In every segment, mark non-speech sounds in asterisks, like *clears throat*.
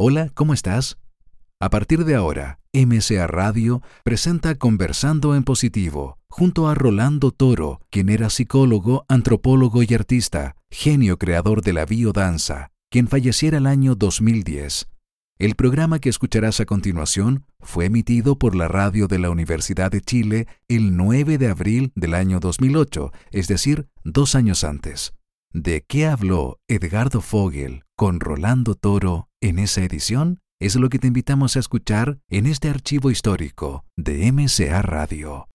Hola, ¿cómo estás? A partir de ahora, MCA Radio presenta Conversando en Positivo, junto a Rolando Toro, quien era psicólogo, antropólogo y artista, genio creador de la biodanza, quien falleciera el año 2010. El programa que escucharás a continuación fue emitido por la radio de la Universidad de Chile el 9 de abril del año 2008, es decir, dos años antes. ¿De qué habló Edgardo Fogel con Rolando Toro en esa edición? Es lo que te invitamos a escuchar en este archivo histórico de MCA Radio.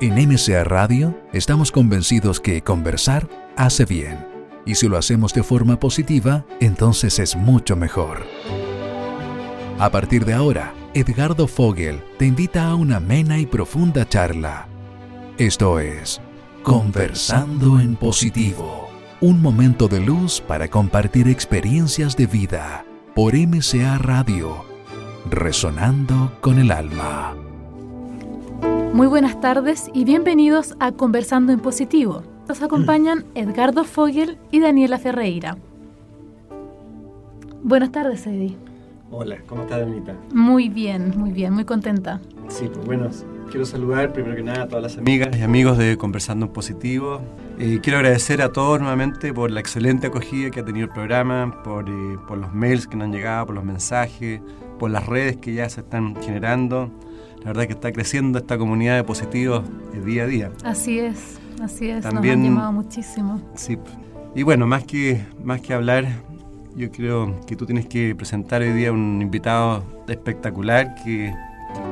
En MCA Radio estamos convencidos que conversar hace bien. Y si lo hacemos de forma positiva, entonces es mucho mejor. A partir de ahora, Edgardo Fogel te invita a una amena y profunda charla. Esto es Conversando en Positivo. Un momento de luz para compartir experiencias de vida por MCA Radio. Resonando con el alma. Muy buenas tardes y bienvenidos a Conversando en Positivo. Nos acompañan Edgardo Fogel y Daniela Ferreira. Buenas tardes, Eddie. Hola, ¿cómo estás, Danita? Muy bien, muy bien, muy contenta. Sí, pues bueno, quiero saludar primero que nada a todas las amigas y amigos de Conversando en Positivo. Eh, quiero agradecer a todos nuevamente por la excelente acogida que ha tenido el programa, por, eh, por los mails que nos han llegado, por los mensajes, por las redes que ya se están generando. La verdad que está creciendo esta comunidad de positivos eh, día a día. Así es, así es, También, nos han llamado muchísimo. Sí, y bueno, más que, más que hablar, yo creo que tú tienes que presentar hoy día un invitado espectacular que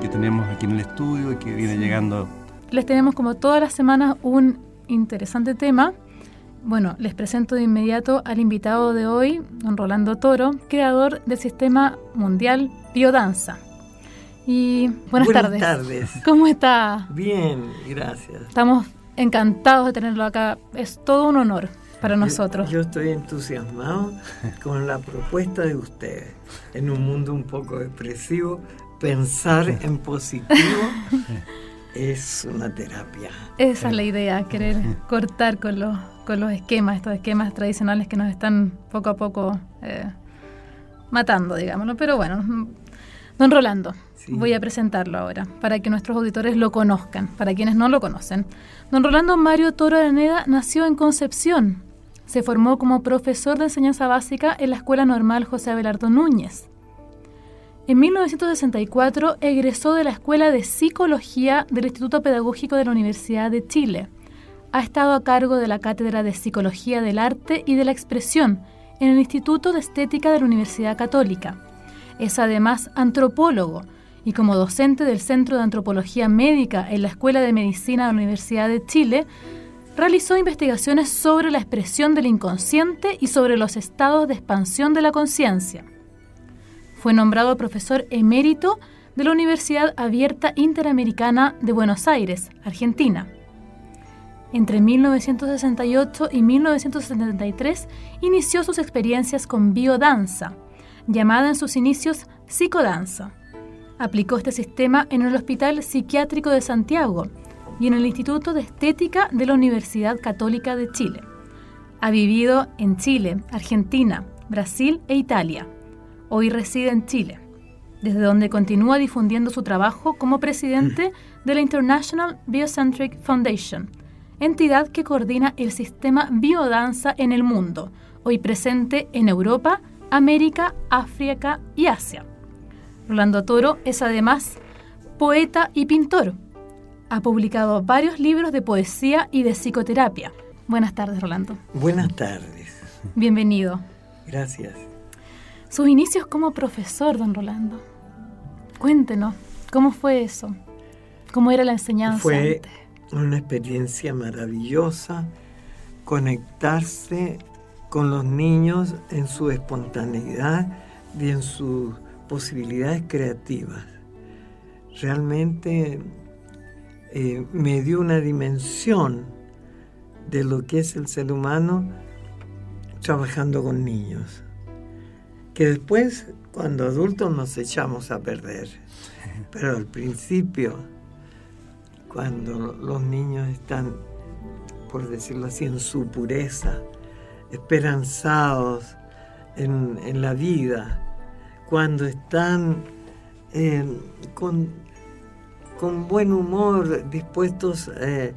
que tenemos aquí en el estudio y que viene llegando. Les tenemos como todas las semanas un interesante tema. Bueno, les presento de inmediato al invitado de hoy, don Rolando Toro, creador del Sistema Mundial Biodanza. Y buenas, buenas tardes. tardes. *laughs* ¿Cómo está? Bien, gracias. Estamos encantados de tenerlo acá. Es todo un honor para nosotros. Yo, yo estoy entusiasmado con la propuesta de ustedes. En un mundo un poco depresivo, pensar en positivo *laughs* es una terapia. Esa es la idea, querer cortar con los, con los esquemas, estos esquemas tradicionales que nos están poco a poco eh, matando, digámoslo. Pero bueno, don Rolando, voy a presentarlo ahora para que nuestros auditores lo conozcan, para quienes no lo conocen. Don Rolando Mario Toro Araneda nació en Concepción. Se formó como profesor de enseñanza básica en la Escuela Normal José Abelardo Núñez. En 1964 egresó de la Escuela de Psicología del Instituto Pedagógico de la Universidad de Chile. Ha estado a cargo de la Cátedra de Psicología del Arte y de la Expresión en el Instituto de Estética de la Universidad Católica. Es además antropólogo y como docente del Centro de Antropología Médica en la Escuela de Medicina de la Universidad de Chile, realizó investigaciones sobre la expresión del inconsciente y sobre los estados de expansión de la conciencia. Fue nombrado profesor emérito de la Universidad Abierta Interamericana de Buenos Aires, Argentina. Entre 1968 y 1973 inició sus experiencias con biodanza, llamada en sus inicios psicodanza. Aplicó este sistema en el Hospital Psiquiátrico de Santiago y en el Instituto de Estética de la Universidad Católica de Chile. Ha vivido en Chile, Argentina, Brasil e Italia. Hoy reside en Chile, desde donde continúa difundiendo su trabajo como presidente de la International Biocentric Foundation, entidad que coordina el sistema biodanza en el mundo, hoy presente en Europa, América, África y Asia. Rolando Toro es además poeta y pintor. Ha publicado varios libros de poesía y de psicoterapia. Buenas tardes, Rolando. Buenas tardes. Bienvenido. Gracias. Sus inicios como profesor, don Rolando. Cuéntenos, ¿cómo fue eso? ¿Cómo era la enseñanza? Fue una experiencia maravillosa conectarse con los niños en su espontaneidad y en sus posibilidades creativas. Realmente eh, me dio una dimensión de lo que es el ser humano trabajando con niños que después cuando adultos nos echamos a perder. *laughs* Pero al principio, cuando los niños están, por decirlo así, en su pureza, esperanzados, en, la vida, cuando están eh, con, con, buen humor, dispuestos eh,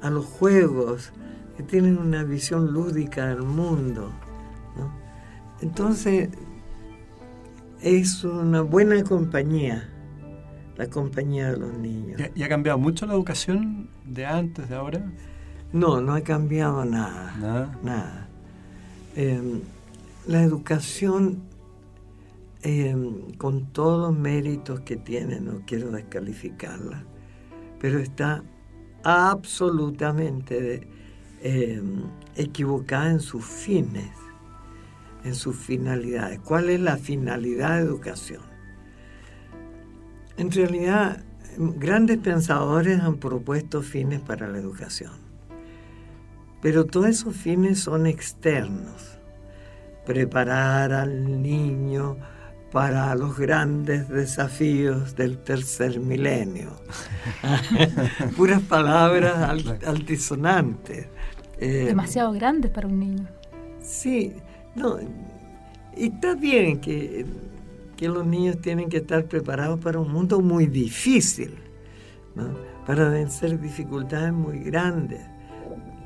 a los juegos, que tienen una visión lúdica del mundo. Entonces, es una buena compañía, la compañía de los niños. ¿Y ha cambiado mucho la educación de antes, de ahora? No, no ha cambiado nada. Nada. Nada. Em, la educación, em, con todos los méritos que tiene, no quiero descalificarla, pero está absolutamente em, equivocada en sus fines, en sus finalidades. ¿Cuál es la finalidad de educación? En realidad, grandes pensadores han propuesto fines para la educación, pero todos esos fines son externos preparar al niño para los grandes desafíos del tercer milenio. *laughs* Puras palabras altisonantes. Eh, Demasiado grandes para un niño. Sí, no, y está bien que, que, los niños tienen que estar preparados para un mundo muy difícil, para vencer dificultades muy grandes.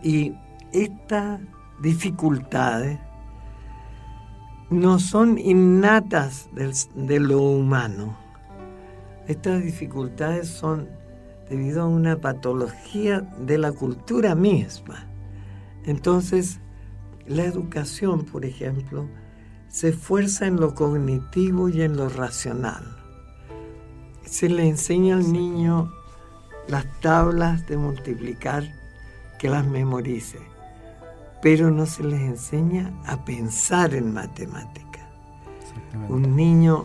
Y estas dificultades no son innatas de lo humano. Estas dificultades son debido a una patología de la cultura misma. Entonces, la educación, por ejemplo, se esfuerza en lo cognitivo y en lo racional. Se le enseña al niño las tablas de multiplicar que las memorice pero no se les enseña a pensar en matemática. Un niño,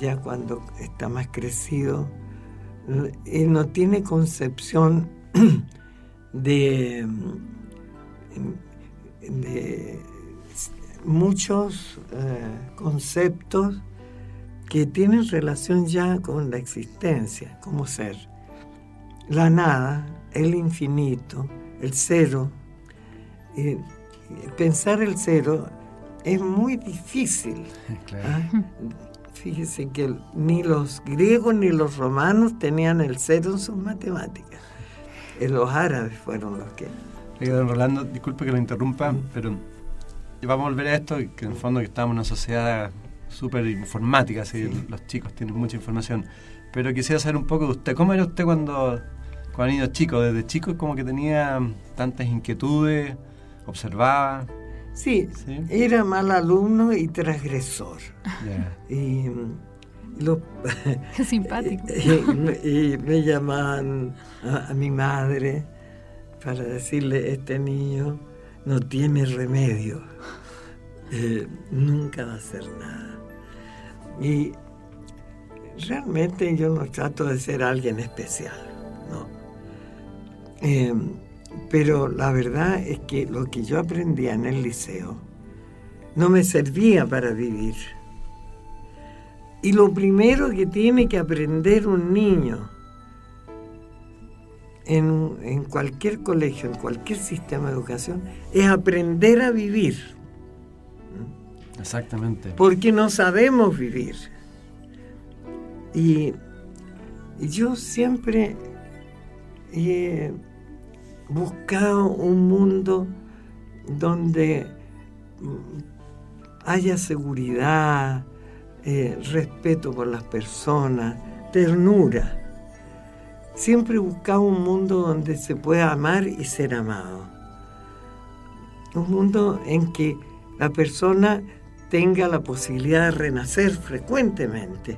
ya cuando está más crecido, él no tiene concepción *clears throat* de, de muchos eh, conceptos que tienen relación ya con la existencia, como ser. La nada, el infinito, el cero, pensar el cero es muy difícil. *laughs* ¿ah? Fíjese que ni los griegos ni los romanos tenían el cero en sus matemáticas. Eh, los árabes fueron los que... don Rolando, disculpe que lo interrumpa, pero vamos a volver a esto, que en el fondo que estamos en una sociedad súper informática, los chicos tienen mucha información. Pero quisiera saber un poco de usted. ¿Cómo era usted cuando, cuando niño chico? Desde chico como que tenía tantas inquietudes observaba. Sí, era mal alumno y transgresor. Y, lo, *laughs* simpático. *laughs* Y, me llamaban a, mi madre para decirle, este niño no tiene remedio, eh, nunca va a hacer nada. Y realmente yo no trato de ser alguien especial, ¿no? Eh, pero la verdad es que lo que yo aprendía en el liceo no me servía para vivir. Y lo primero que tiene que aprender un niño en, cualquier colegio, en cualquier sistema de educación, es aprender a vivir. Exactamente. Porque no sabemos vivir. Y, yo siempre buscado un mundo donde mm, haya seguridad, eh, respeto por las personas, ternura. Siempre he buscado un mundo donde se pueda amar y ser amado. Un mundo en que la persona tenga la posibilidad de renacer frecuentemente.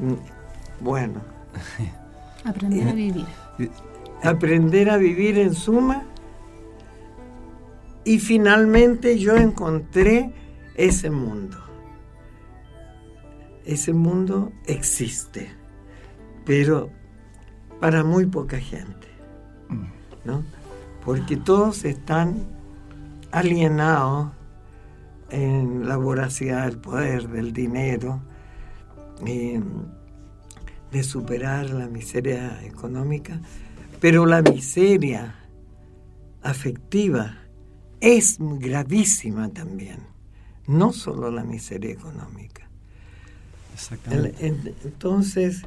Mm, bueno. *laughs* Aprender a vivir aprender a vivir en suma. Y finalmente yo encontré ese mundo. Ese mundo existe, pero para muy poca gente, ¿no? Porque todos están alienados en la voracidad del poder, del dinero, de superar la miseria económica pero la miseria afectiva es gravísima también. no solo la miseria económica. Exactamente. entonces,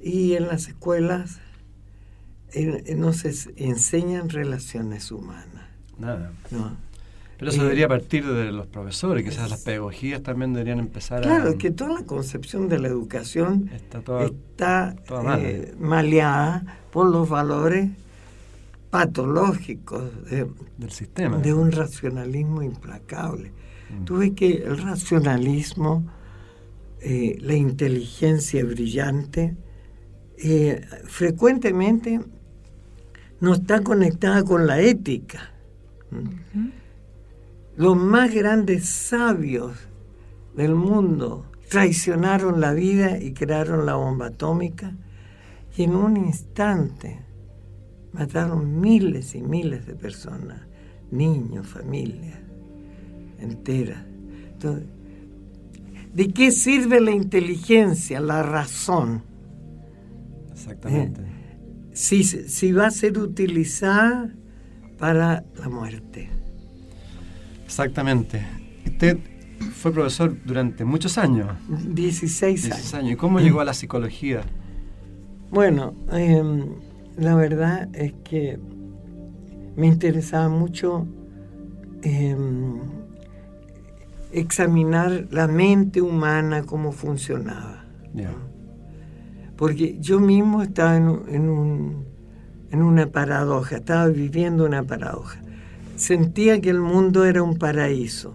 y en las escuelas no se enseñan relaciones humanas. Nada. Pero eso debería partir de los profesores, quizás las pedagogías también deberían empezar claro, a... Claro, que toda la concepción de la educación está, eh, maleada por los valores patológicos del sistema. De un racionalismo implacable. Mm. Tú ves que el racionalismo, eh, la inteligencia brillante, eh, frecuentemente no está conectada con la ética. Los más grandes sabios del mundo traicionaron la vida y crearon la bomba atómica y en un instante mataron miles y miles de personas, niños, familias enteras. ¿de qué sirve la inteligencia, la razón? Exactamente. Eh, si, si va a ser utilizada para la muerte. Exactamente. Usted fue profesor durante muchos años. 16 años. ¿Y cómo llegó a la psicología? Bueno, em, la verdad es que me interesaba mucho em, examinar la mente humana, cómo funcionaba porque yo mismo estaba en, en una paradoja, estaba viviendo una paradoja. Sentía que el mundo era un paraíso,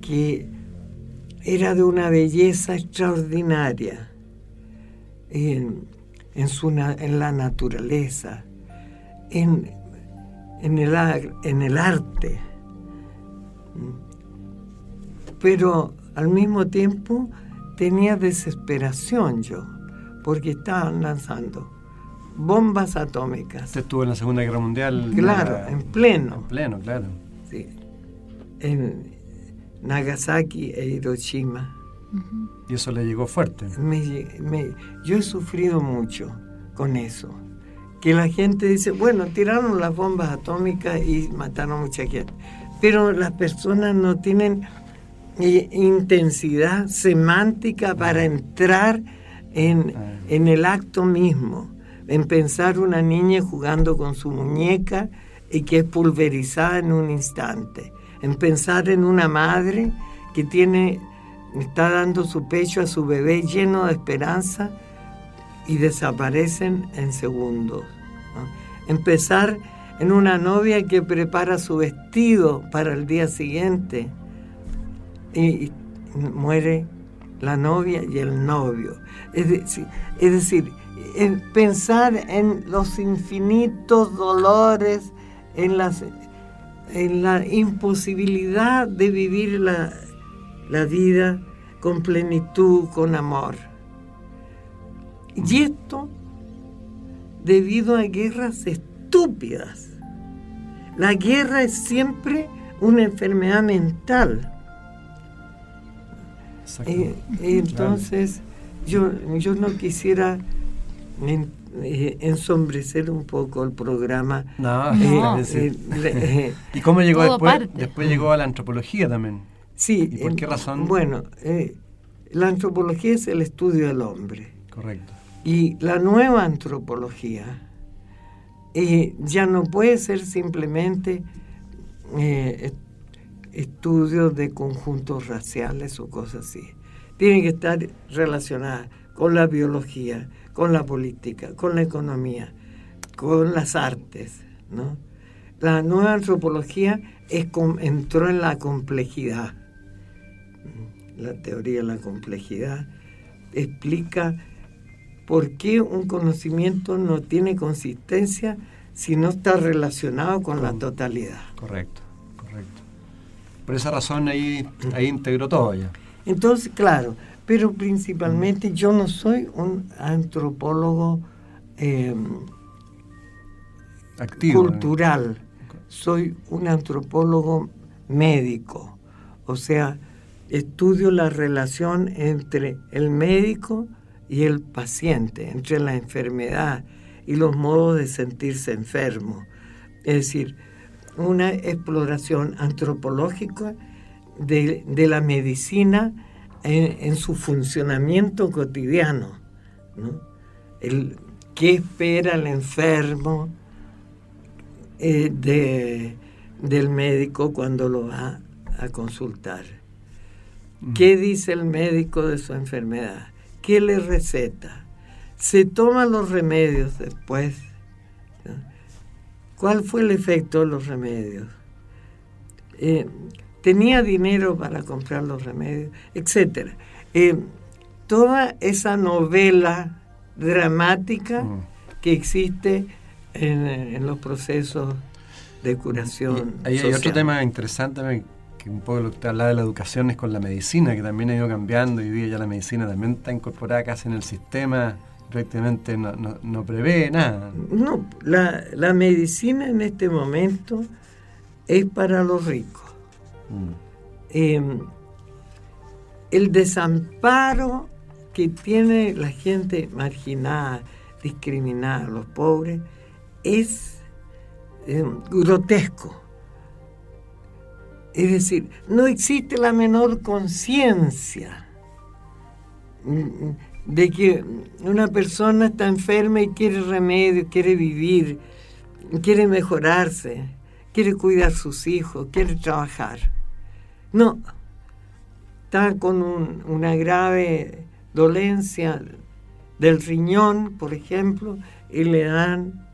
que era de una belleza extraordinaria en, la naturaleza, en el arte. Pero al mismo tiempo tenía desesperación yo porque estaban lanzando bombas atómicas. Usted estuvo en la Segunda Guerra Mundial. Claro, en pleno. En pleno, claro. Sí. En Nagasaki e Hiroshima. Y eso le llegó fuerte. yo he sufrido mucho con eso. Que la gente dice, bueno, tiraron las bombas atómicas y mataron mucha gente. Pero las personas no tienen eh, intensidad semántica para entrar Ah. en, el acto mismo, en pensar una niña jugando con su muñeca y que es pulverizada en un instante, en pensar en una madre que tiene, está dando su pecho a su bebé lleno de esperanza y desaparecen en segundos. En pensar en una novia que prepara su vestido para el día siguiente y muere la novia y el novio. Es decir, pensar en los infinitos dolores, en, la imposibilidad de vivir la vida con plenitud, con amor. Y esto debido a guerras estúpidas. La guerra es siempre una enfermedad mental eh, entonces, yo, yo no quisiera eh, ensombrecer un poco el programa. No, eh, *laughs* *laughs* ¿Y cómo llegó después? Después llegó a la antropología también. Sí. ¿Y por qué razón? Bueno, la antropología es el estudio del hombre. Correcto. Y la nueva antropología ya no puede ser simplemente estudios de conjuntos raciales o cosas así. Tienen que estar relacionadas con la biología, con la política, con la economía, con las artes. ¿no? La nueva antropología es, entró en la complejidad. La teoría de la complejidad explica por qué un conocimiento no tiene consistencia si no está relacionado con la totalidad. Correcto. Por esa razón ahí, ahí integró todo ya. Entonces, claro, pero principalmente yo no soy un antropólogo Activo, cultural, soy un antropólogo médico, o sea, estudio la relación entre el médico y el paciente, entre la enfermedad y los modos de sentirse enfermo. Es decir, una exploración antropológica de, la medicina en, su funcionamiento cotidiano. El, ¿Qué espera el enfermo eh, de, del médico cuando lo va a consultar? Mm. ¿Qué dice el médico de su enfermedad? ¿Qué le receta? Se toman los remedios después. ¿Cuál fue el efecto de los remedios? Eh, tenía dinero para comprar los remedios, etc. Eh, toda esa novela dramática mm. que existe en, los procesos de curación. hay otro tema interesante que un poco lo que habla de la educación es con la medicina, que también ha ido cambiando. Hoy día ya la medicina también está incorporada casi en el sistema, prácticamente no, no, prevé nada. No, la, la, medicina en este momento es para los ricos. Mm. Em, el desamparo que tiene la gente marginada, discriminada, los pobres, es em, grotesco. Es decir, no existe la menor conciencia de que una persona está enferma y quiere remedio, quiere vivir, quiere mejorarse, quiere cuidar a sus hijos, quiere trabajar. No, está con una grave dolencia del riñón, por ejemplo, y le dan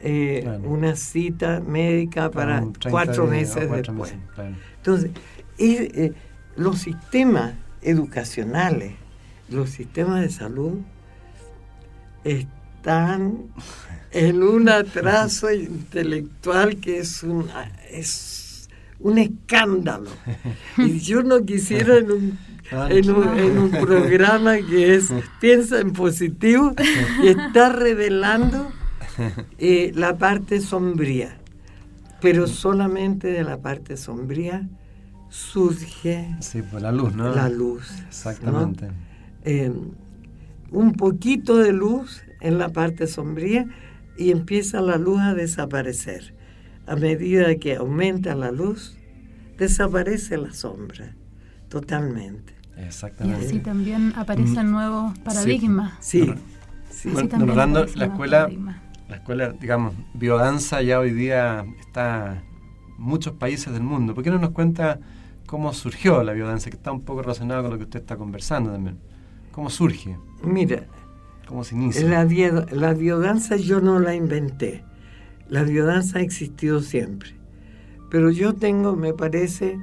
eh, una cita médica para, cuatro meses después. Entonces, eh, los sistemas educacionales, los sistemas de salud están en un atraso intelectual que es un, es un escándalo. Y yo no quisiera en un, en un, en un programa que es piensa en positivo y está revelando eh, la parte sombría, pero solamente de la parte sombría surge sí, pues la luz, ¿no? La luz. Exactamente. Eh, un poquito de luz en la parte sombría y empieza la luz a desaparecer. A medida que aumenta la luz, desaparece la sombra totalmente. Exactamente. Y así también aparecen mm. nuevos paradigmas. Sí. sí. la escuela la escuela, digamos, biodanza ya hoy día está en muchos países del mundo. ¿Por qué no nos cuenta cómo surgió la biodanza, que está un poco relacionado con lo que usted está conversando también? ¿Cómo surge? Mira, ¿cómo se inicia? La, la biodanza yo no la inventé. La biodanza ha existido siempre. Pero yo tengo, me parece,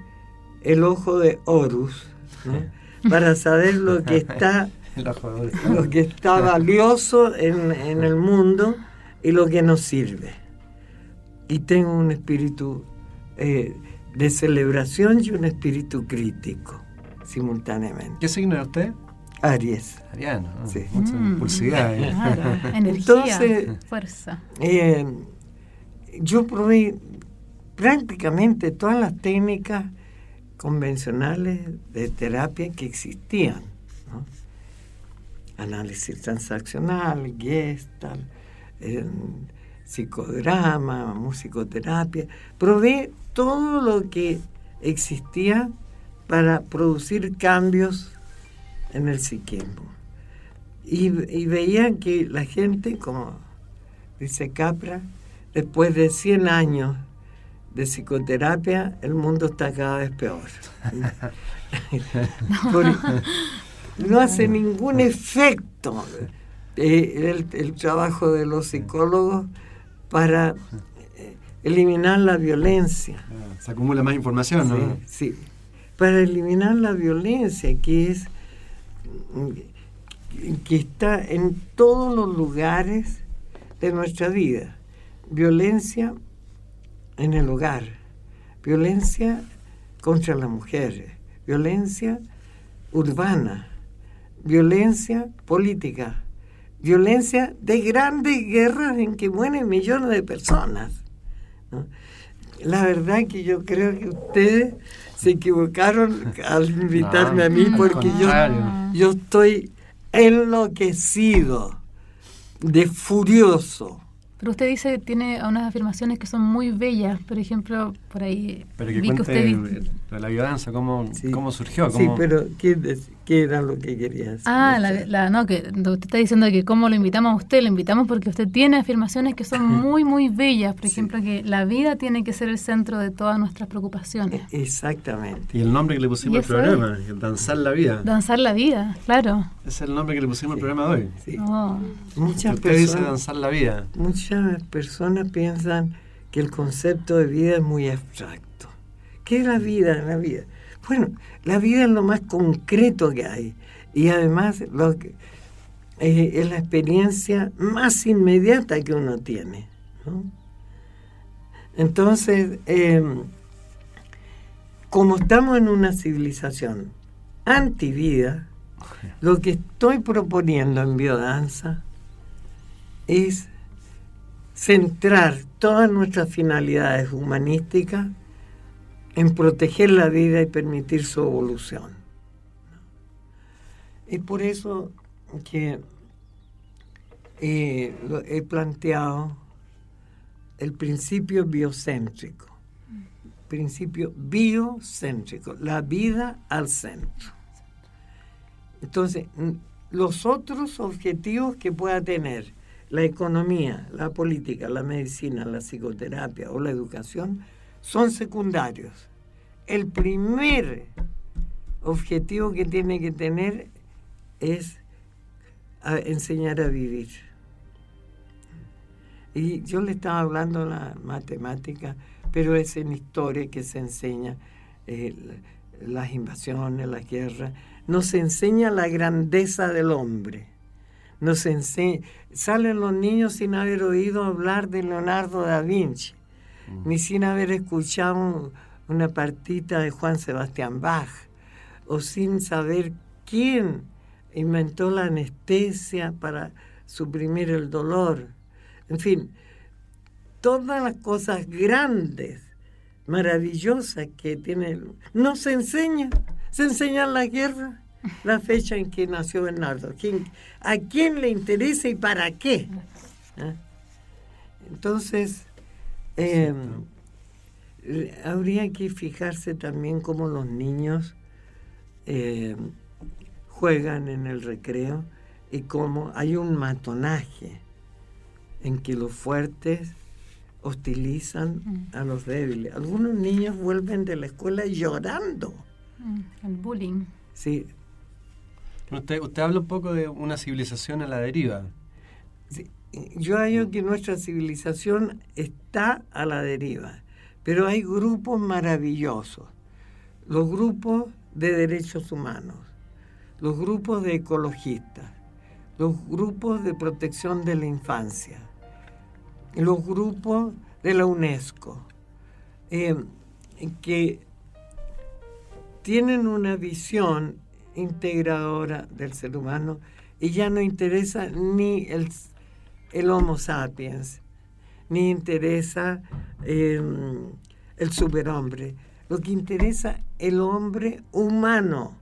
el ojo de Horus, *laughs* para saber lo que está, *laughs* lo que está valioso en, en el mundo y lo que nos sirve. Y tengo un espíritu eh, de celebración y un espíritu crítico simultáneamente. ¿Qué signo es usted? Aries. Ariano, sí. mucha mm, impulsividad. ¿eh? *laughs* energía, fuerza. Eh, yo probé prácticamente todas las técnicas convencionales de terapia que existían. Análisis transaccional, gestalt, psicodrama, musicoterapia, probé todo lo que existía para producir cambios en el psiquismo. Y, y veían que la gente, como dice Capra, después de 100 años de psicoterapia, el mundo está cada vez peor. *laughs* no hace ningún efecto eh, el, trabajo de los psicólogos para eh, eliminar la violencia. Ah, se acumula más información, ¿no? Sí, para eliminar la violencia que es que está en todos los lugares de nuestra vida. Violencia en el hogar, violencia contra la mujer, violencia urbana, violencia política, violencia de grandes guerras en que mueren millones de personas. La verdad que yo creo que ustedes se equivocaron al invitarme a mí porque yo, yo estoy enloquecido, de furioso. Pero usted dice que tiene unas afirmaciones que son muy bellas. Por ejemplo, por ahí vi que usted la biodanza, ¿cómo, cómo surgió? Sí, pero ¿qué, ¿qué, era lo que querías? Ah, la, no, que usted está diciendo que cómo lo invitamos a usted, lo invitamos porque usted tiene afirmaciones que son *laughs* muy, muy bellas. Por ejemplo, que la vida tiene que ser el centro de todas nuestras preocupaciones. E, exactamente. Y el nombre que le pusimos al programa, Danzar la Vida. Danzar la Vida, claro. Es el nombre que le pusimos al programa de hoy. Sí. Oh. Muchas usted dice Danzar la Vida. Muchas personas piensan que el concepto de vida es muy abstracto ¿Qué es la vida la vida? Bueno, la vida es lo más concreto que hay y además lo que, eh, es la experiencia más inmediata que uno tiene. Entonces, em, como estamos en una civilización antivida, lo que estoy proponiendo en biodanza es centrar todas nuestras finalidades humanísticas en proteger la vida y permitir su evolución. Es por eso que eh, he planteado el principio biocéntrico, principio biocéntrico, la vida al centro. Entonces, los otros objetivos que pueda tener la economía, la política, la medicina, la psicoterapia o la educación son secundarios. El primer objetivo que tiene que tener es enseñar a vivir. Y yo le estaba hablando la matemática, pero es en historia que se enseña eh, las invasiones, las guerras. Nos enseña la grandeza del hombre. Nos salen los niños sin haber oído hablar de Leonardo da Vinci ni sin haber escuchado una partita de Juan Sebastián Bach, o sin saber quién inventó la anestesia para suprimir el dolor. En fin, todas las cosas grandes, maravillosas que tiene, no se enseña, se enseña la guerra, la fecha en que nació Bernardo, a quién le interesa y para qué. ¿Ah? Entonces, eh, habría que fijarse también cómo los niños eh, juegan en el recreo y cómo hay un matonaje en que los fuertes hostilizan mm. a los débiles. Algunos niños vuelven de la escuela llorando. Mm, el bullying. Sí. Usted, usted habla un poco de una civilización a la deriva. Sí yo hallo que nuestra civilización está a la deriva, pero hay grupos maravillosos, los grupos de derechos humanos, los grupos de ecologistas, los grupos de protección de la infancia, los grupos de la UNESCO, eh, que tienen una visión integradora del ser humano y ya no interesa ni el el Homo sapiens, ni interesa em, el superhombre. Lo que interesa el hombre humano,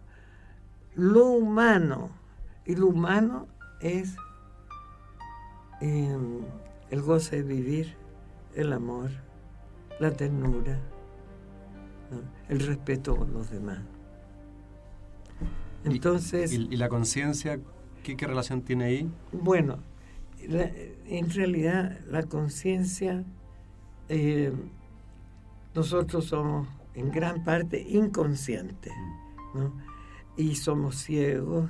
lo humano. Y lo humano es em, el goce de vivir, el amor, la ternura, el respeto con los demás. Entonces. ¿Y, la conciencia ¿qué, ¿qué, relación tiene ahí? Bueno, en realidad la conciencia, eh, nosotros somos en gran parte inconscientes, Y somos ciegos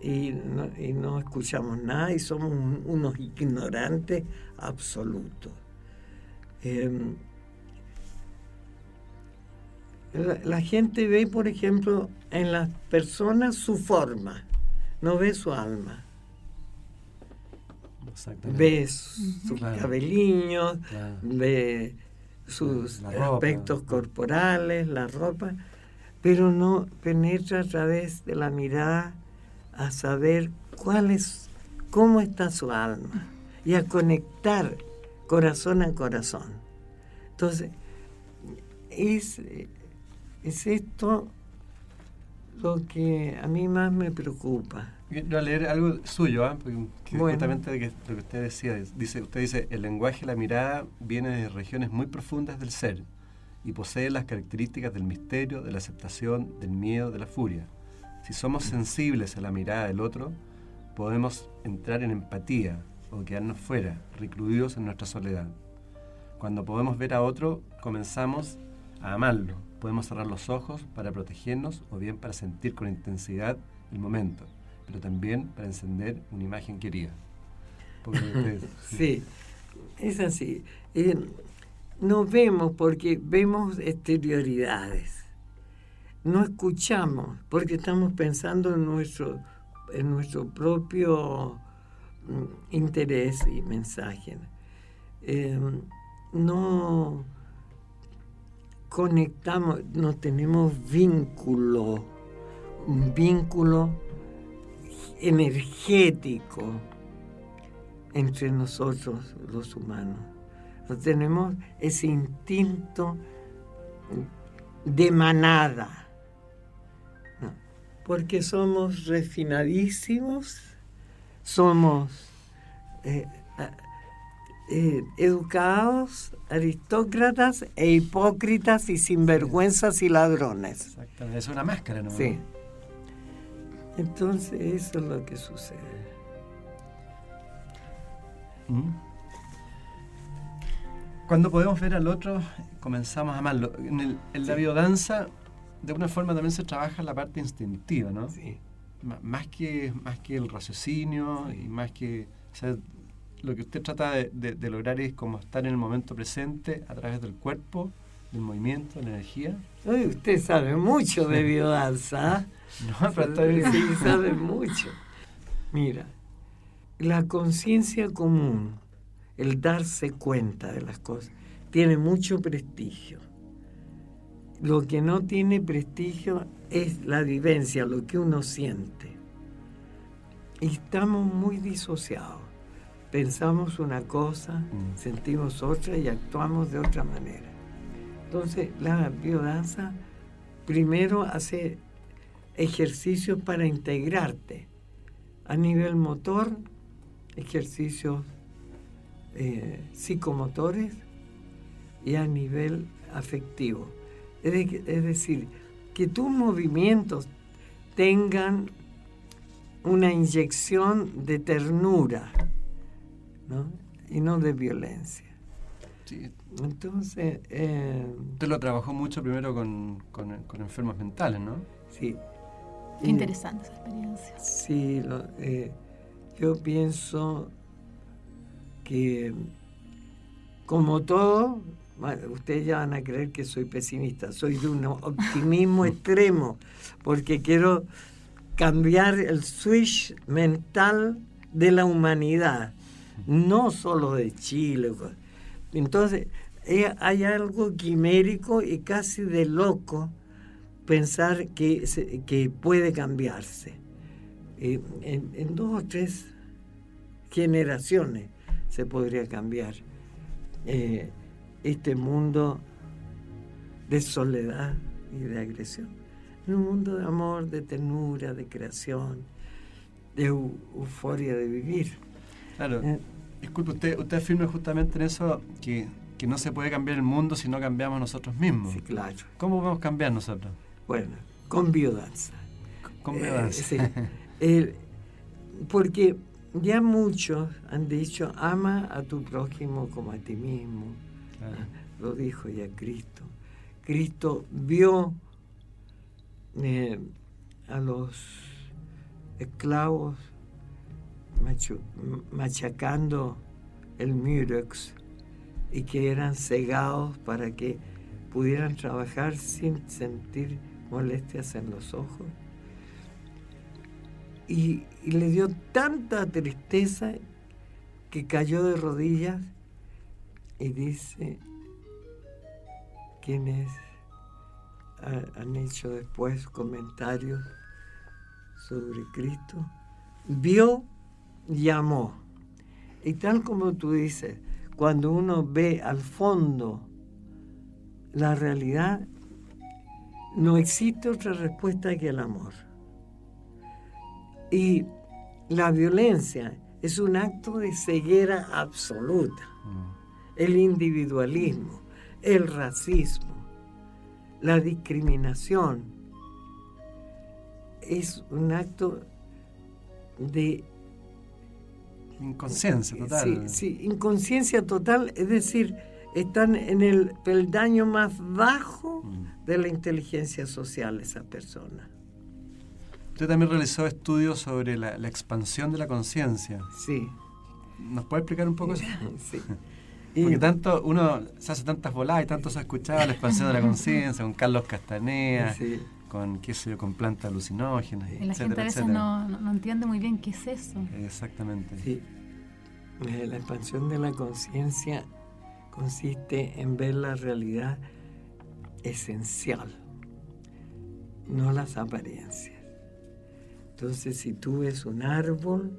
y no, escuchamos nada y somos unos ignorantes absolutos. Em, la, gente ve, por ejemplo, en las personas su forma, no ve su alma ve sus cabelliños, ve sus aspectos corporales, la ropa, pero no penetra a través de la mirada a saber cuál es, cómo está su alma y a conectar corazón a corazón. Entonces, es, es esto lo que a mí más me preocupa leer algo suyo, ¿eh? justamente de lo que usted decía. Dice, usted dice, el lenguaje y la mirada viene de regiones muy profundas del ser y posee las características del misterio, de la aceptación, del miedo, de la furia. Si somos sensibles a la mirada del otro, podemos entrar en empatía o quedarnos fuera, recluidos en nuestra soledad. Cuando podemos ver a otro, comenzamos a amarlo. Podemos cerrar los ojos para protegernos o bien para sentir con intensidad el momento, pero también para encender una imagen querida. *laughs* sí, es así. Eh, nos vemos porque vemos exterioridades. No escuchamos porque estamos pensando en nuestro, en nuestro propio mm, interés y mensaje. Eh, no conectamos, no tenemos vínculo, un vínculo energético entre nosotros los humanos. No tenemos ese instinto de manada, porque somos refinadísimos, somos eh, eh, educados, aristócratas e hipócritas y sinvergüenzas y ladrones. Exactamente, es una máscara, ¿no? Sí. Entonces eso es lo que sucede. ¿Mm? Cuando podemos ver al otro, comenzamos a amarlo. En, la biodanza, de una forma también se trabaja la parte instintiva, ¿no? Sí. más, que, más que el raciocinio y más que... lo que usted trata de, lograr es como estar en el momento presente a través del cuerpo, del movimiento, de la energía. usted sabe mucho de biodanza. *laughs* no, pero sí, sabe mucho. Mira, la conciencia común, el darse cuenta de las cosas, tiene mucho prestigio. Lo que no tiene prestigio es la vivencia, lo que uno siente. Y estamos muy disociados. Pensamos una cosa, mm. sentimos otra y actuamos de otra manera. Entonces, la biodanza primero hace ejercicios para integrarte a nivel motor, ejercicios eh, psicomotores y a nivel afectivo. Es, decir, que tus movimientos tengan una inyección de ternura y no de violencia. Entonces... Eh, Usted lo trabajó mucho primero con, enfermos mentales, ¿no? Sí. Qué interesante esa experiencia. Sí, eh, yo pienso que como todo, ustedes ya van a creer que soy pesimista, soy de un optimismo *laughs* extremo, porque quiero cambiar el switch mental de la humanidad, no solo de Chile. Entonces, eh, hay algo quimérico y casi de loco pensar que, que puede cambiarse. Eh, en, dos o tres generaciones se podría cambiar eh, este mundo de soledad y de agresión. Un mundo de amor, de ternura, de creación, de euforia de vivir. Claro. Eh, Disculpe, usted, usted afirma justamente en eso que, que, no se puede cambiar el mundo si no cambiamos nosotros mismos. Sí, claro. ¿Cómo podemos cambiar nosotros? Bueno, con biodanza. Con biodanza. sí. *laughs* porque ya muchos han dicho, ama a tu prójimo como a ti mismo. Ah, lo dijo ya Cristo. Cristo vio eh, a los esclavos machacando el murex y que eran cegados para que pudieran trabajar sin sentir molestias en los ojos. Y, le dio tanta tristeza que cayó de rodillas y dice, quienes han hecho después comentarios sobre Cristo, vio y amó. Y tal como tú dices, cuando uno ve al fondo la realidad, no existe otra respuesta que el amor. Y la violencia es un acto de ceguera absoluta. Mm. El individualismo, el racismo, la discriminación es un acto de inconsciencia total. Sí, sí, inconsciencia total, es decir, están en el peldaño más bajo mm. de la inteligencia social esa persona. Usted también realizó estudios sobre la, expansión de la conciencia. Sí. ¿Nos puede explicar un poco eso? *laughs* sí. *laughs* Porque tanto uno se hace tantas voladas y tanto se ha escuchado la expansión de la conciencia con Carlos Castanea, con qué sé yo, con plantas alucinógenas, y La gente a veces no, no, entiende muy bien qué es eso. Exactamente. Sí. Eh, la expansión de la conciencia consiste en ver la realidad esencial, no las apariencias. Entonces, si tú ves un árbol,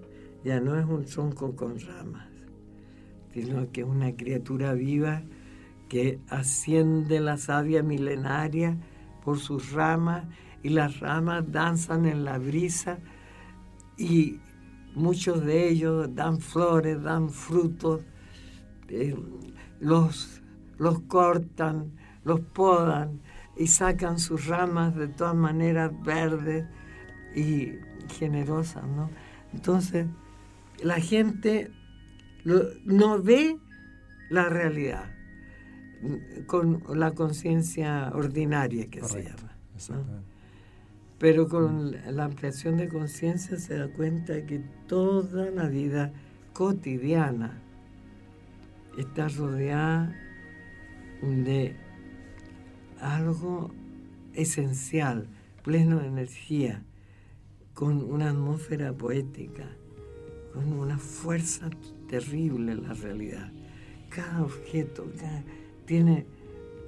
ya no es un tronco con ramas, sino que es una criatura viva que asciende la savia milenaria por sus ramas y las ramas danzan en la brisa y muchos de ellos dan flores, dan frutos, eh, los, los cortan, los podan y sacan sus ramas de todas maneras verdes y generosas, ¿no? Entonces, la gente no ve la realidad con la conciencia ordinaria que se llama. Pero con la ampliación de conciencia se da cuenta que toda la vida cotidiana está rodeada de algo esencial, pleno de energía, con una atmósfera poética, con una fuerza terrible en la realidad. Cada objeto tiene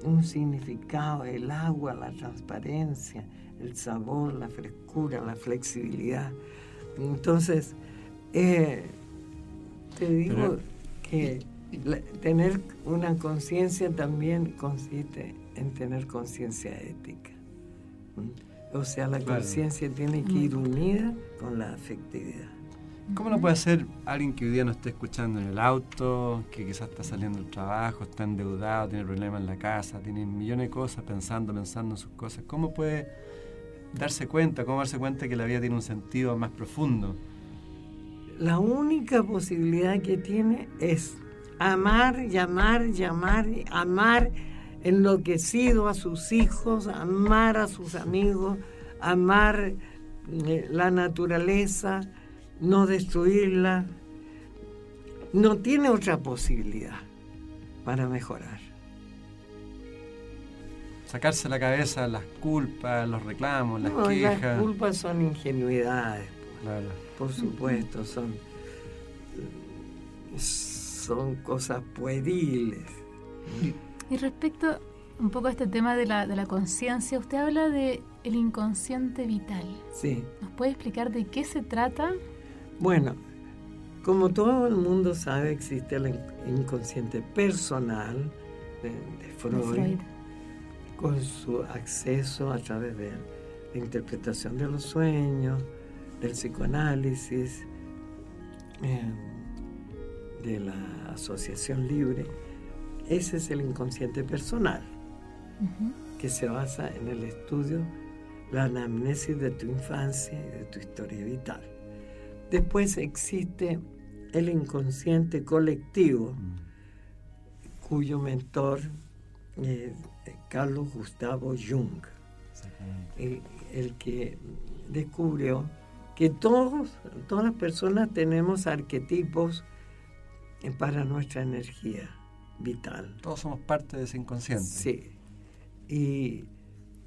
un significado, el agua, la transparencia, el sabor, la frescura, la flexibilidad. Entonces, eh, te digo que tener una conciencia también consiste en tener conciencia ética. O sea, la conciencia tiene que ir unida con la afectividad. ¿Cómo lo puede hacer alguien que hoy día no esté escuchando en el auto, que quizás está saliendo del trabajo, está endeudado, tiene problemas en la casa, tiene millones de cosas pensando, pensando en sus cosas? ¿Cómo puede darse cuenta, cómo darse cuenta que la vida tiene un sentido más profundo? La única posibilidad que tiene es amar, llamar, llamar, amar enloquecido a sus hijos, amar a sus amigos, amar eh, la naturaleza, no destruirla. No tiene otra posibilidad para mejorar. Sacarse la cabeza las culpas, los reclamos, las quejas. Las culpas son ingenuidades, pues. por supuesto, son son cosas pueriles. Y respecto un poco a este tema de la, de la conciencia, usted habla de el inconsciente vital. Sí. ¿Nos puede explicar de qué se trata? Bueno, como todo el mundo sabe, existe el inconsciente personal de, Freud, con su acceso a través de la interpretación de los sueños, del psicoanálisis. Eh, de la asociación libre, ese es el inconsciente personal, que se basa en el estudio, la anamnesis de tu infancia y de tu historia vital. Después existe el inconsciente colectivo, cuyo mentor es Carlos Gustavo Jung, el, el que descubrió que todos, todas las personas tenemos arquetipos para nuestra energía vital. Todos somos parte de ese inconsciente. Sí. Y,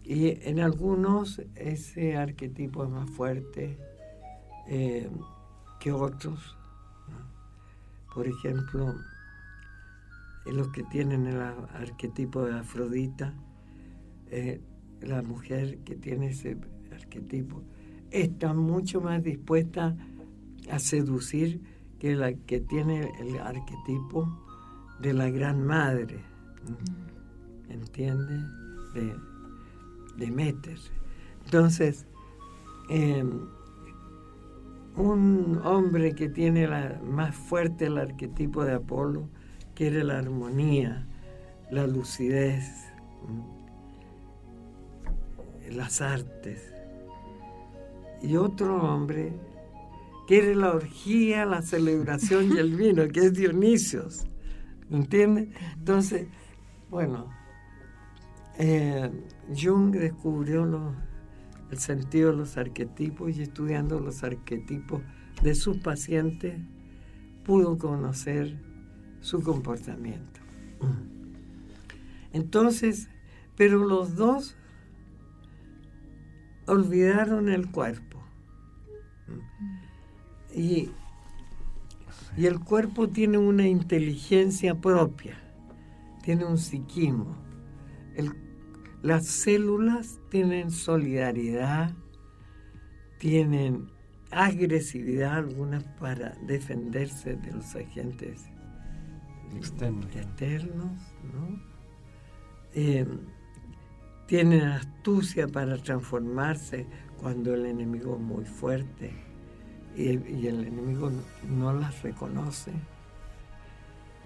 en algunos ese arquetipo es más fuerte eh, otros. Por ejemplo, los que tienen el arquetipo de Afrodita, eh, la mujer que tiene ese arquetipo está mucho más dispuesta a seducir que la que tiene el arquetipo de la gran madre, ¿entiende? De, de Entonces, em, un hombre que tiene la, más fuerte el arquetipo de Apolo quiere la armonía, la lucidez, las artes. Y otro hombre quiere la orgía, la celebración y el *laughs* vino, que es Dionisios. ¿Entiendes? Entonces, bueno, eh, Jung descubrió el sentido de los arquetipos y estudiando los arquetipos de sus pacientes pudo conocer su comportamiento. Entonces, pero los dos olvidaron el cuerpo. Y, y el cuerpo tiene una inteligencia propia, tiene un psiquismo. Las células tienen solidaridad, tienen agresividad algunas para defenderse de los agentes externos, ¿no? Eh, tienen astucia para transformarse cuando el enemigo es muy fuerte y, el enemigo no, las reconoce.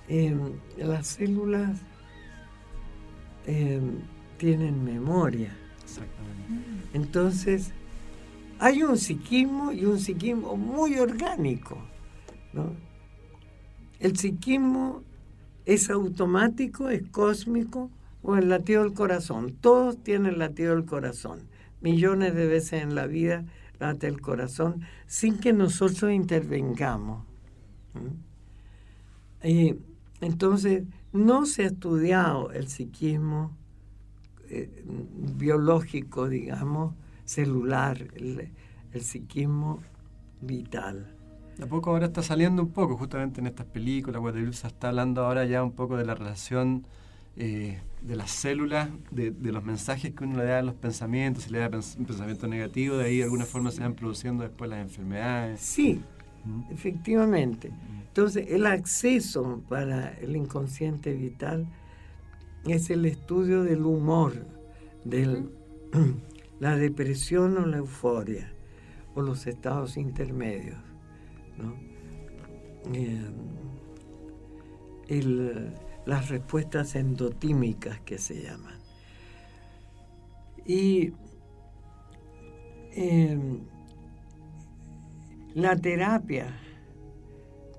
Eh, las células eh, tienen memoria. Entonces, hay un psiquismo y un psiquismo muy orgánico. El psiquismo es automático, es cósmico, o el latido del corazón. Todos tienen latido del corazón. Millones de veces en la vida late el corazón sin que nosotros intervengamos. Y entonces no se ha estudiado el psiquismo eh, biológico, digamos, celular, el, psiquismo vital. De poco ahora está saliendo un poco, justamente en estas películas, se está hablando ahora ya un poco de la relación eh, de las células, de, los mensajes que uno le da a los pensamientos, si le da un pensamiento negativo, de ahí de alguna forma se van produciendo después las enfermedades. Sí, ¿Mm? efectivamente. Entonces, el acceso para el inconsciente vital es el estudio del humor, de *clears throat* la depresión o la euforia, o los estados intermedios. ¿no? Eh, el, las respuestas endotímicas que se llaman. Y em, la terapia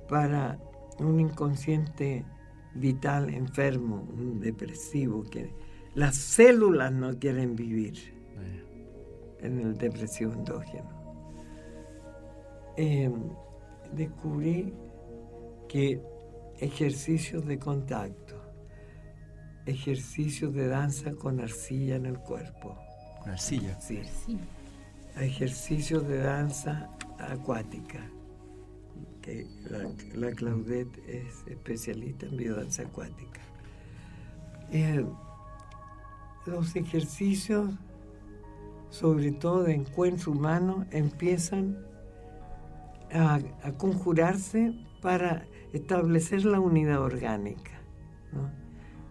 para un inconsciente vital enfermo, un depresivo, que las células no quieren vivir en el depresivo endógeno. Em, descubrí que ejercicios de contacto, ejercicios de danza con arcilla en el cuerpo. ¿Con arcilla? Sí. Ejercicios de danza acuática, que la, Claudette es especialista en biodanza acuática. Eh, los ejercicios, sobre todo de encuentro humano, empiezan a, a conjurarse para establecer la unidad orgánica.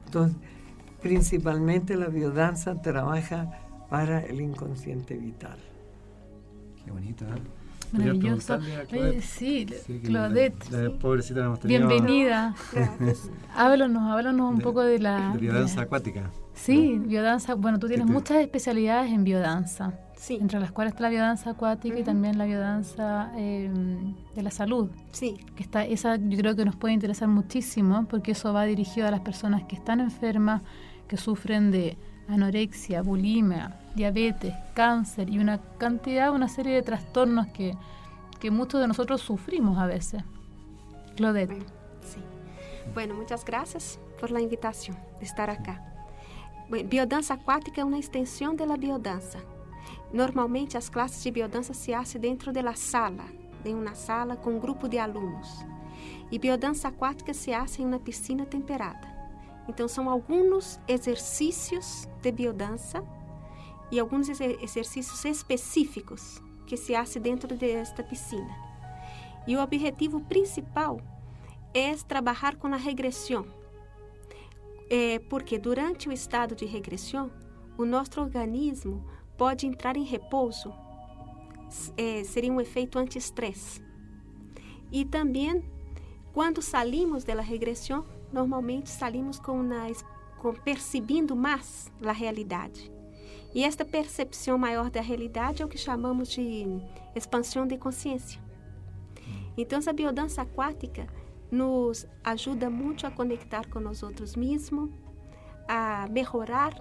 Entonces, principalmente la biodanza trabaja para el inconsciente vital. Qué bonito, ¿eh? Maravilloso. sí, Claudette. La, pobrecita la hemos tenido. Bienvenida. *laughs* háblanos, háblanos un poco de la... De biodanza acuática. Sí, biodanza. Bueno, tú tienes muchas especialidades en biodanza. Sí. Entre las cuales está la biodanza acuática y también la biodanza em, de la salud. Sí. Que está, esa yo creo que nos puede interesar muchísimo porque eso va dirigido a las personas que están enfermas, que sufren de anorexia, bulimia, diabetes, cáncer y una cantidad, una serie de trastornos que, que muchos de nosotros sufrimos a veces. Claudette. sí. Bueno, muchas gracias por la invitación de estar acá. biodança aquática é uma extensão da biodança. Normalmente as classes de biodança se fazem dentro da sala, em uma sala com um grupo de alunos. E biodança aquática se faz em uma piscina temperada. Então são alguns exercícios de biodança e alguns exercícios específicos que se fazem dentro desta piscina. E o objetivo principal é trabalhar com a regressão é porque durante o estado de regressão, o nosso organismo pode entrar em repouso. É, seria um efeito anti-estresse. E também, quando salimos da regressão, normalmente salimos com, uma, com mais a realidade. E esta percepção maior da realidade é o que chamamos de expansão de consciência. Então, a biodança aquática nos ajuda muito a conectar com nós outros mesmos, a melhorar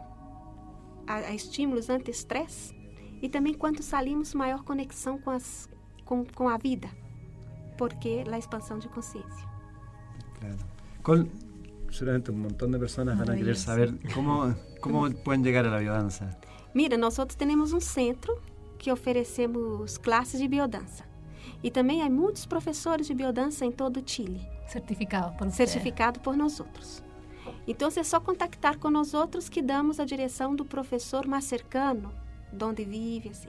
a, a estímulos anti-estresse e também quando salimos maior conexão com, as, com, com a vida, porque a expansão de consciência. Claro. Con, seguramente un montón de personas van a querer saber cómo, cómo pueden llegar a la biodanza. Mira, nós outros temos um centro que oferecemos classes de biodança. E também há muitos professores de biodança em todo o Chile. Certificado por Certificado por nós outros. Então é só contactar com nós outros que damos a direção do professor mais cercano, de onde vive, assim.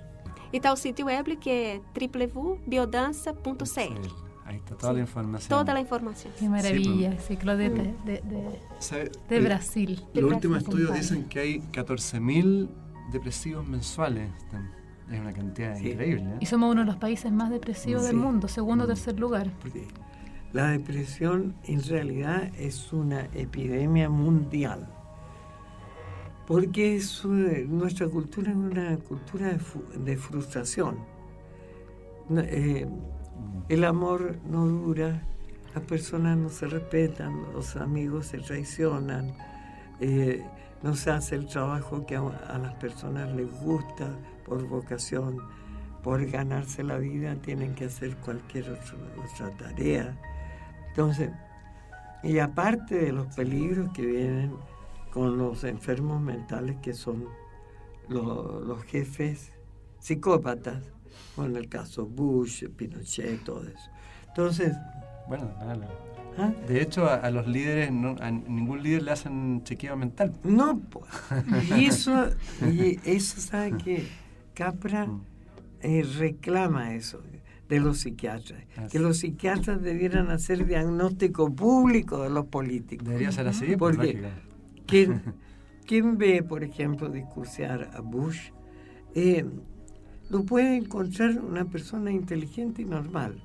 E está o sítio web que é www.biodança.cl. Ahí está toda la información. Toda la información. Qué maravilla, sí, Claudette, de, de, Brasil. Los últimos estudios dicen que hay 14.000 depresivos mensuales. Es una cantidad Sí. increíble. ¿eh? Y somos uno de los países más depresivos del mundo, segundo o Mm. tercer lugar. Sí. La depresión en realidad es una epidemia mundial. Porque es una- nuestra cultura es una cultura de, frustración. Eh, el amor no dura, las personas no se respetan, los amigos se traicionan, eh, no se hace el trabajo que a, las personas les gusta por vocación, por ganarse la vida tienen que hacer cualquier otra tarea. Entonces, y aparte de los peligros que vienen con los enfermos mentales que son lo- los jefes psicópatas, como en el caso Bush, Pinochet, todo eso. Entonces, Bueno, claro. ¿ah? De hecho, a, a los líderes, no- a ningún líder le hacen chequeo mental. no, pues. y eso, y eso sabe que Capra Mm. eh, reclama eso de los psiquiatras, Así. que los psiquiatras debieran hacer diagnóstico público de los políticos. Debería ser así, por Porque- lógica. ¿Quién, *laughs* quién ve, por ejemplo, discursear a Bush? Eh, lo puede encontrar una persona inteligente y normal,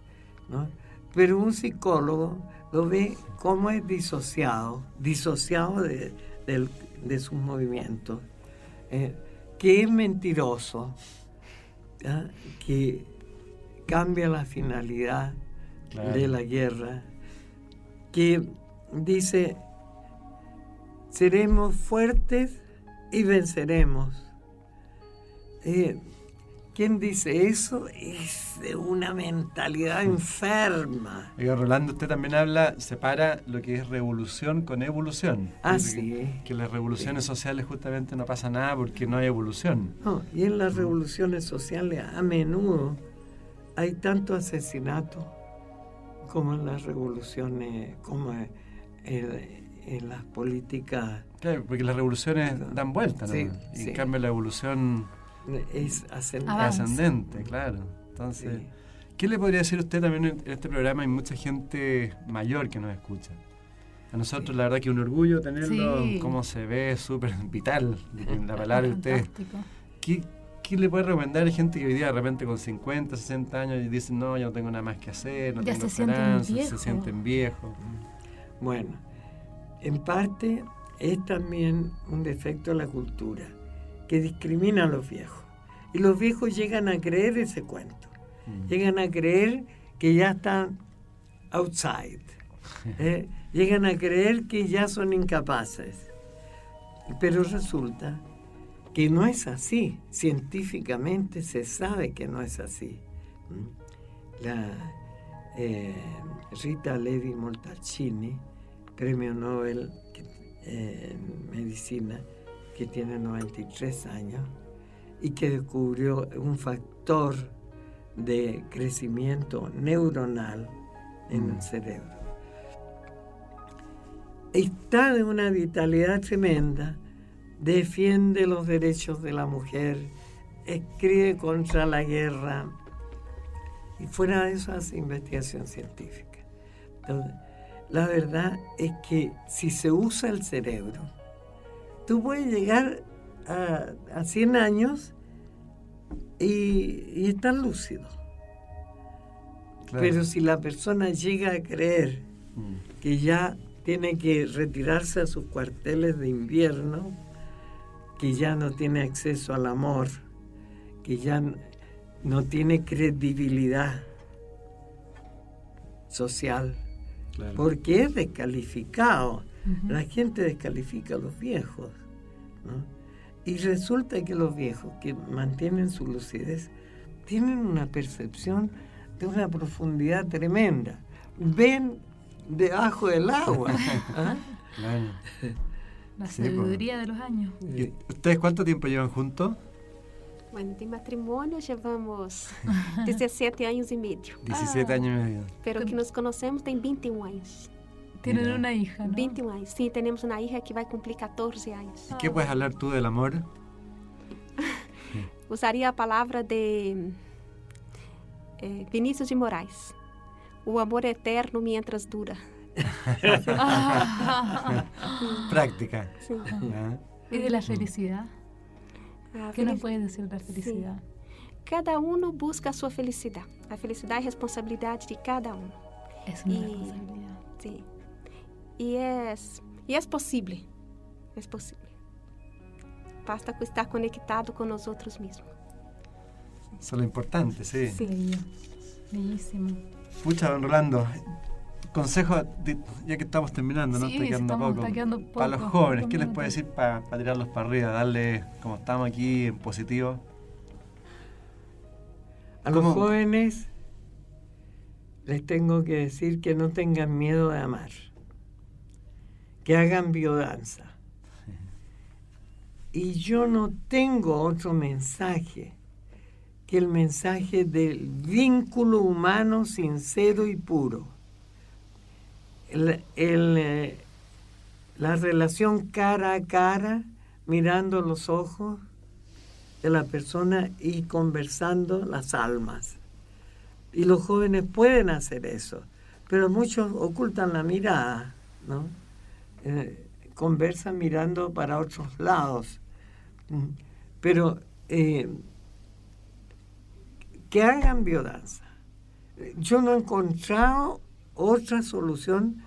¿no? Pero un psicólogo lo ve como es disociado, disociado de, del- de sus movimientos, eh, que es mentiroso, ¿ya? que cambia la finalidad Claro. de la guerra, que dice, seremos fuertes y venceremos. Eh, ¿Quién dice eso? Es de una mentalidad enferma. Oiga, Rolando, usted también habla, separa lo que es revolución con evolución. Ah, Dice sí. Que, las revoluciones sociales justamente no pasa nada porque no hay evolución. No, y en las revoluciones sociales a menudo hay tanto asesinato como en las revoluciones, como en, en las políticas Claro, porque las revoluciones dan vuelta, ¿no? Sí, y sí. en cambio la evolución es ascendente. Ascendente, claro. Entonces, Sí. ¿qué le podría decir usted también en este programa? Hay mucha gente mayor que nos escucha. A nosotros, la verdad, que un orgullo tenerlo, Sí. cómo se ve, súper vital, la palabra de usted. ¿Qué, ¿Qué le puede recomendar a gente que hoy día de repente con 50, 60 años y dicen, no, yo no tengo nada más que hacer, no Ya tengo se sienten esperanza, se sienten viejos? Bueno, en parte es también un defecto de la cultura que discrimina a los viejos. Y los viejos llegan a creer ese cuento. Mm. Llegan a creer que ya están outside. *laughs* ¿eh? Llegan a creer que ya son incapaces. Pero resulta que no es así. Científicamente se sabe que no es así. La eh, Rita Levi Montalcini, premio Nobel eh, en medicina, que tiene 93 años y que descubrió un factor de crecimiento neuronal en Mm. el cerebro. Está de una vitalidad tremenda, defiende los derechos de la mujer, escribe contra la guerra y fuera de eso hace investigación científica. Entonces, la verdad es que si se usa el cerebro, tú puedes llegar a, a 100 años y, y estar lúcido. Claro. Pero si la persona llega a creer Mm. que ya tiene que retirarse a sus cuarteles de invierno, que ya no tiene acceso al amor, que ya no tiene credibilidad social, porque es descalificado. La gente descalifica a los viejos. Y resulta que los viejos que mantienen su lucidez tienen una percepción de una profundidad tremenda. Ven debajo del agua. *laughs* ¿ah? La sabiduría de los años. ¿Ustedes cuánto tiempo llevan juntos? Bueno, de matrimonio llevamos 17 años y medio. 17 años y medio. Pero que nos conocemos tem 21 años. Tienen una hija, ¿no? 21 años. Sí, tenemos una hija que va a cumplir 14 años. ¿Y qué puedes hablar tú del amor? *laughs* Usaría la palabra de eh, Vinícius de Moraes. O amor eterno mientras dura. *laughs* Práctica. Sí. ¿Ah? ¿Y de la felicidad? A ¿Qué nos puedes decir de la felicidad? Cada uno busca a sua felicidade. A felicidade é responsabilidade de cada um. Es una Y- responsabilidad. Sim. E é, e é possível. É possível. Basta estar conectado com nós outros mesmos. Eso es lo importante, sí. Sí. Bellísimo. Pucha, don Rolando, consejo, de- ya que estamos terminando, ¿no? Sí, está quedando estamos- poco. está quedando Para los jóvenes, ¿qué les puede decir para tirarlos para arriba? Darle, como estamos aquí, en positivo. A los jóvenes les tengo que decir que no tengan miedo de amar, que hagan biodanza. Y yo no tengo otro mensaje que el mensaje del vínculo humano sincero y puro. El- el, eh, la relación cara a cara, mirando los ojos de la persona y conversando las almas. Y los jóvenes pueden hacer eso, pero muchos ocultan la mirada, ¿no? Eh, conversan mirando para otros lados. Mm. Pero eh, que hagan biodanza. Yo no he encontrado otra solución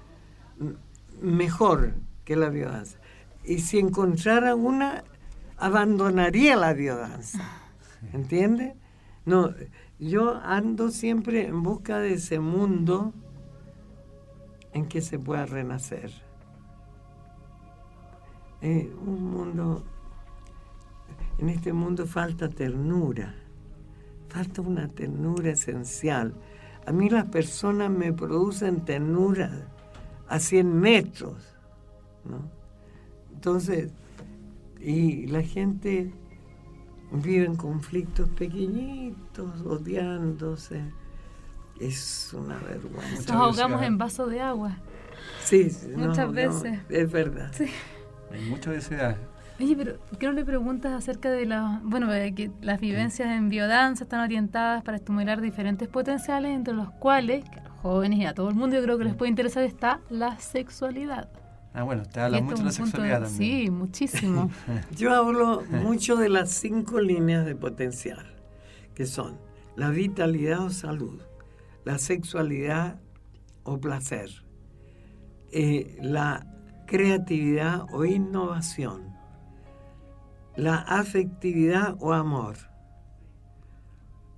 mejor que la biodanza. Y si encontrara una, abandonaría la biodanza. ¿Entiende? No, yo ando siempre en busca de ese mundo en que se pueda renacer. Eh, un mundo, en este mundo falta ternura, falta una ternura esencial. A mí las personas me producen ternura a 100 metros, ¿no? Entonces, y la gente vive en conflictos pequeñitos, odiándose. Es una vergüenza. Nos ahogamos en vasos de agua. Sí, no, Muchas no, veces. es verdad. Sí. Hay mucha obesidad. Oye, pero ¿por qué no le preguntas acerca de la, bueno, de que las vivencias en biodanza están orientadas para estimular diferentes potenciales, entre los cuales, que a los jóvenes y a todo el mundo yo creo que les puede interesar, está la sexualidad. Ah, bueno, usted Y habla mucho de la sexualidad de- también. Sí, muchísimo. *laughs* Yo hablo mucho de las cinco líneas de potencial, que son la vitalidad o salud, la sexualidad o placer, eh, la creatividad o innovación, la afectividad o amor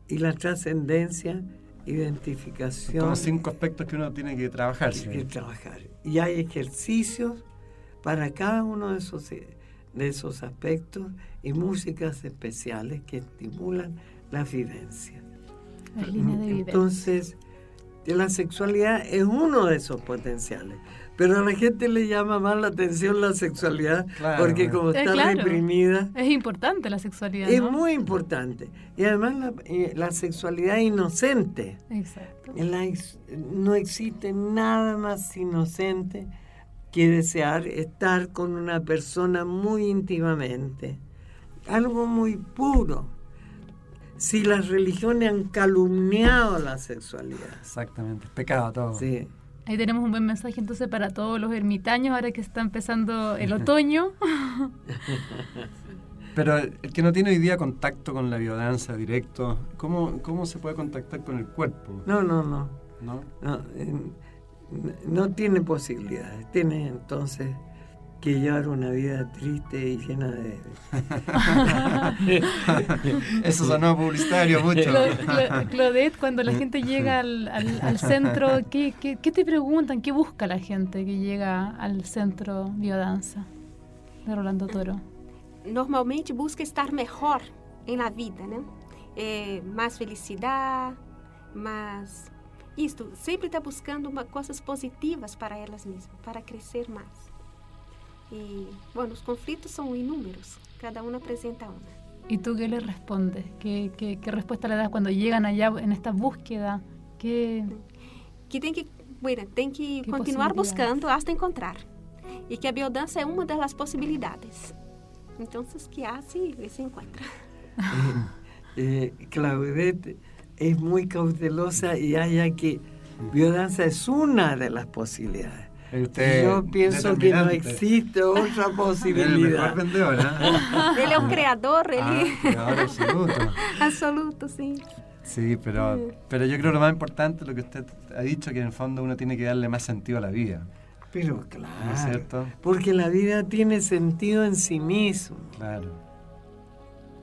y la trascendencia, identificación. Son los cinco aspectos que uno tiene que trabajar. Sí. que trabajar. Y hay ejercicios para cada uno de esos, de esos aspectos y músicas especiales que estimulan la vivencia. Las líneas de vivencia. Entonces, la sexualidad es uno de esos potenciales. Pero a la gente le llama más la atención la sexualidad Claro, porque bueno. como Eh, está claro. reprimida, Es importante la sexualidad, es ¿no? muy importante. Y además la, eh, la sexualidad inocente. Exacto. La no existe nada más inocente que desear estar con una persona muy íntimamente. Algo muy puro. Si las religiones han calumniado la sexualidad. Exactamente, es pecado todo. Sí. Ahí tenemos un buen mensaje entonces para todos los ermitaños ahora que está empezando el otoño. *laughs* Pero el que no tiene hoy día contacto con la biodanza directo, ¿cómo, cómo se puede contactar con el cuerpo? No, no, no. ¿No? No, eh, no tiene posibilidades. Tiene entonces que llevar una vida triste y llena de... *laughs* Eso sonó publicitario mucho. Claudette, cuando la gente llega al, *laughs* centro, ¿qué, te preguntan? ¿Qué busca la gente que llega al centro Biodanza de Rolando Toro? Normalmente busca estar mejor en la vida, ¿no? Eh, más felicidad, más... Esto, siempre está buscando cosas positivas para ellas mismas, para crecer más. Y bueno, los conflictos son inúmeros, cada uno presenta una. ¿Y tú qué le respondes? ¿Qué, qué, qué respuesta le das cuando llegan allá en esta búsqueda? Que, que tem que, bueno, tem que continuar buscando hasta encontrar. Y que a biodanza es una de las posibilidades. Entonces, ¿qué hace y se encuentra? *laughs* eh, Claudette es muy cautelosa y haya que biodanza es una de las posibilidades. Yo pienso que no existe otra *laughs* posibilidad. El vendedor, ¿eh? Él es un creador, él ah, creador absoluto. *laughs* absoluto, sí. Sí, pero, pero yo creo que lo más importante lo que usted ha dicho, que en el fondo uno tiene que darle más sentido a la vida. Pero claro, es cierto? porque la vida tiene sentido en sí mismo. Claro.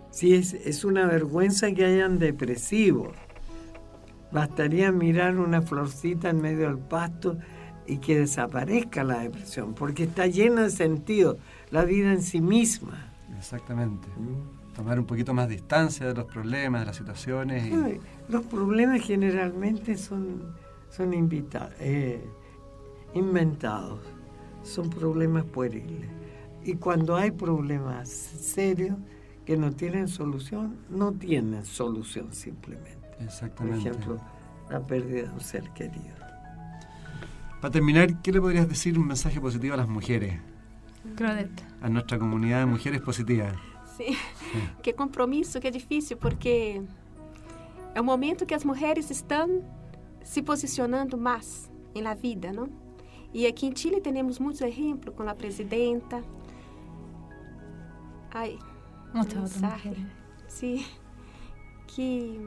Sí, es, es una vergüenza que hayan depresivos. Bastaría mirar una florcita en medio del pasto y que desaparezca la depresión, porque está llena de sentido la vida en sí misma. Exactamente. Mm. Tomar un poquito más distancia de los problemas, de las situaciones. los problemas generalmente son, son eh, inventados, son problemas pueriles. Y cuando hay problemas serios que no tienen solución, no tienen solución simplemente. Exactamente. Por ejemplo, la pérdida de un ser querido. Para terminar, ¿qué le podrías decir un mensaje positivo a las mujeres? Claudette. A nuestra comunidad de mujeres positivas. Sí. qué compromiso, qué difícil, porque es un momento que las mujeres están se posicionando más en la vida, ¿no? Y aquí en Chile tenemos muchos ejemplos con la presidenta. Ay, muchas mensaje. Sí, que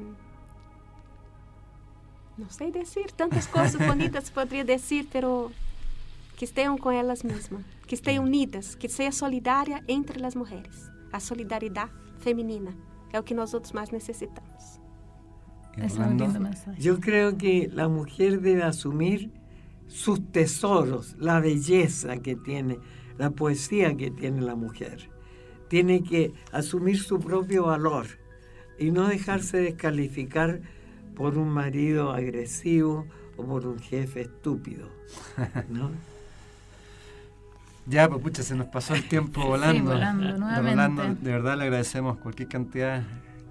no sé decir, tantas cosas bonitas *laughs* podría decir, pero que estén con ellas mismas, que estén unidas, que sea solidaria entre las mujeres. A solidaridad femenina es lo que nosotros más necesitamos. Yo creo que la mujer debe asumir sus tesoros, la belleza que tiene, la poesía que tiene la mujer. Tiene que asumir su propio valor y no dejarse descalificar por un marido agresivo o por un jefe estúpido. *laughs* ¿no? ya, pues pucha, se nos pasó el tiempo volando. *laughs* Sí, volando, nuevamente. de verdad le agradecemos cualquier cantidad.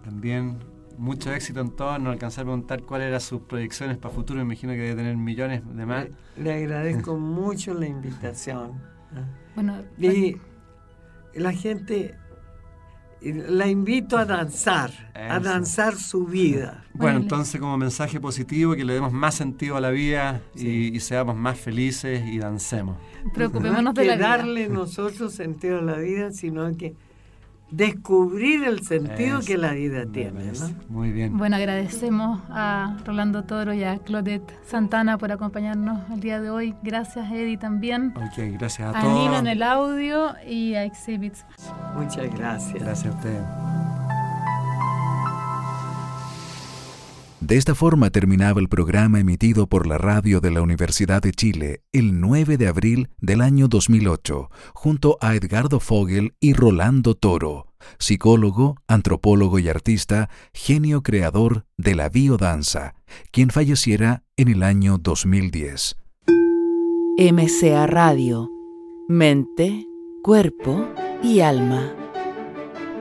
También mucho éxito en todo. No alcanzar a preguntar cuáles eran sus proyecciones para futuro. Me imagino que debe tener millones de más. Le, agradezco *laughs* mucho la invitación. Bueno, y la gente la invito a danzar, a danzar su vida. Bueno, entonces como mensaje positivo, que le demos más sentido a la vida y, seamos más felices y dancemos. Preocupémonos de la darle nosotros sentido a la vida, sino que descubrir el sentido que la vida tiene. Muy bien. Bueno, agradecemos a Rolando Toro y a Claudette Santana por acompañarnos el día de hoy. Gracias, Eddie, también. Ok, gracias a, a todos. Nino en el audio y a Exhibits. Muchas gracias. Gracias a usted. De esta forma terminaba el programa emitido por la radio de la Universidad de Chile el 9 de abril del año 2008, junto a Edgardo Fogel y Rolando Toro, psicólogo, antropólogo y artista, genio creador de la biodanza, quien falleciera en el año 2010. MCA Radio, mente, cuerpo y alma.